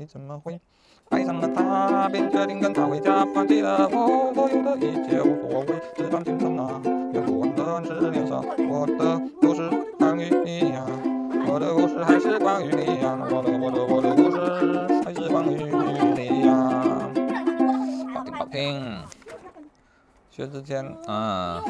你怎么会？爱上了他，便决定跟他回家，放弃了我所有的一切无所谓，纸短情长啊，用不完的暗示年少。我的故事关于你呀、我的故事还是关于你呀、我的我的我的故事还是关于你呀、好听好听。薛之谦，嗯，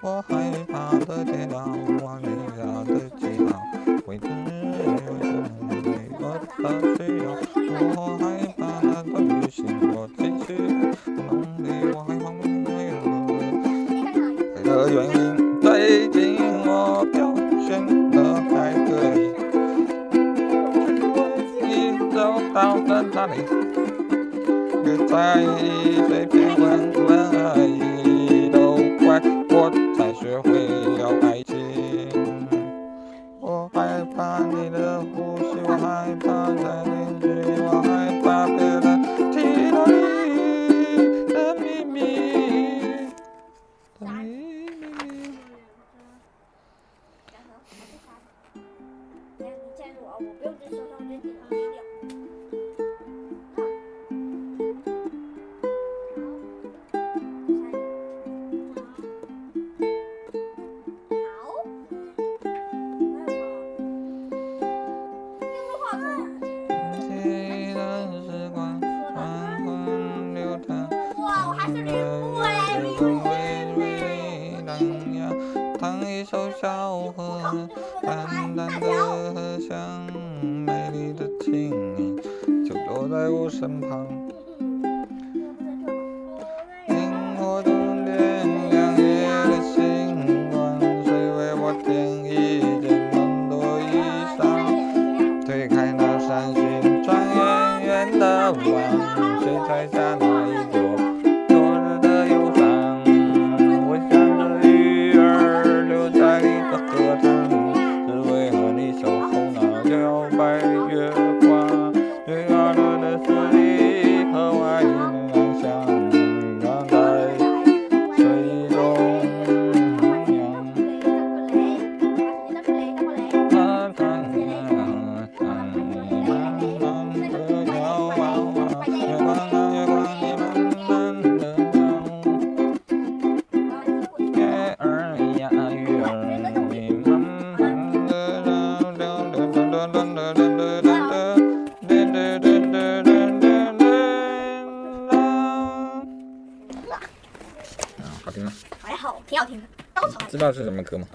我害怕的街道，我离家的记号，未知有什么对我的需要。我害怕那段旅行，我继续不能离，我害怕没有的原因。最近我表现的还可以，一走到了哪里，别在意随便问问而已，都怪我学会了爱情。我害怕你的呼吸，我害怕在邻居，我害怕别人听到你的秘密。的秘密。记唱一首小河，淡淡的香，美丽的琴音就落在我身旁。知道是什么歌吗？